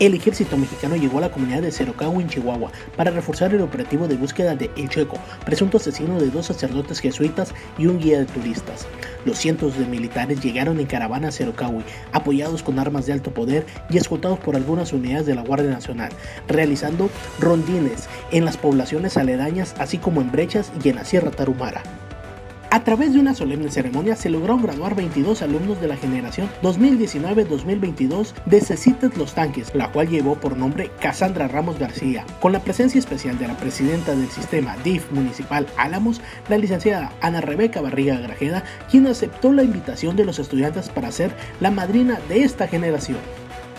El ejército mexicano llegó a la comunidad de Cerocagua en Chihuahua para reforzar el operativo de búsqueda de El Chueco, presunto asesino de dos sacerdotes jesuitas y un guía de turistas. Los cientos de militares llegaron en caravana a Cerocahui, apoyados con armas de alto poder y escoltados por algunas unidades de la Guardia Nacional, realizando rondines en las poblaciones aledañas, así como en brechas y en la Sierra Tarumara. A través de una solemne ceremonia se lograron graduar 22 alumnos de la generación 2019-2022 de Cecites Los Tanques, la cual llevó por nombre Cassandra Ramos García, con la presencia especial de la presidenta del sistema DIF municipal Álamos, la licenciada Ana Rebeca Barriga Grajeda, quien aceptó la invitación de los estudiantes para ser la madrina de esta generación.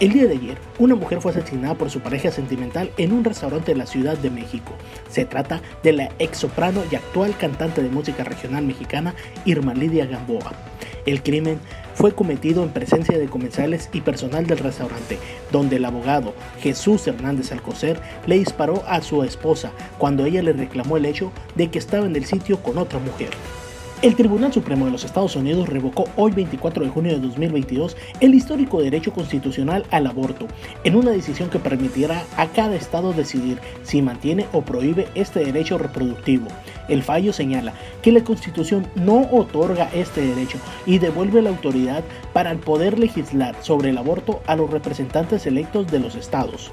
El día de ayer, una mujer fue asesinada por su pareja sentimental en un restaurante de la Ciudad de México. Se trata de la ex soprano y actual cantante de música regional mexicana Irma Lidia Gamboa. El crimen fue cometido en presencia de comensales y personal del restaurante, donde el abogado Jesús Hernández Alcocer le disparó a su esposa cuando ella le reclamó el hecho de que estaba en el sitio con otra mujer. El Tribunal Supremo de los Estados Unidos revocó hoy 24 de junio de 2022 el histórico derecho constitucional al aborto, en una decisión que permitirá a cada estado decidir si mantiene o prohíbe este derecho reproductivo. El fallo señala que la Constitución no otorga este derecho y devuelve la autoridad para el poder legislar sobre el aborto a los representantes electos de los estados.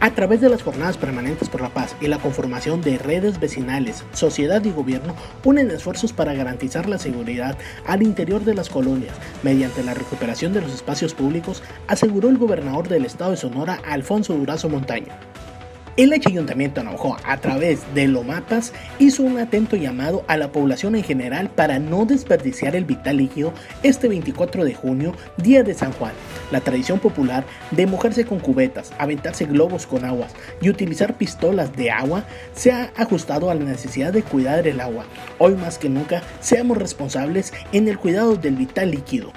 A través de las jornadas permanentes por la paz y la conformación de redes vecinales, sociedad y gobierno unen esfuerzos para garantizar la seguridad al interior de las colonias mediante la recuperación de los espacios públicos, aseguró el gobernador del estado de Sonora, Alfonso Durazo Montaño. El Ayuntamiento de a través de Lomapas, hizo un atento llamado a la población en general para no desperdiciar el vital líquido este 24 de junio, día de San Juan. La tradición popular de mojarse con cubetas, aventarse globos con aguas y utilizar pistolas de agua se ha ajustado a la necesidad de cuidar el agua. Hoy más que nunca, seamos responsables en el cuidado del vital líquido.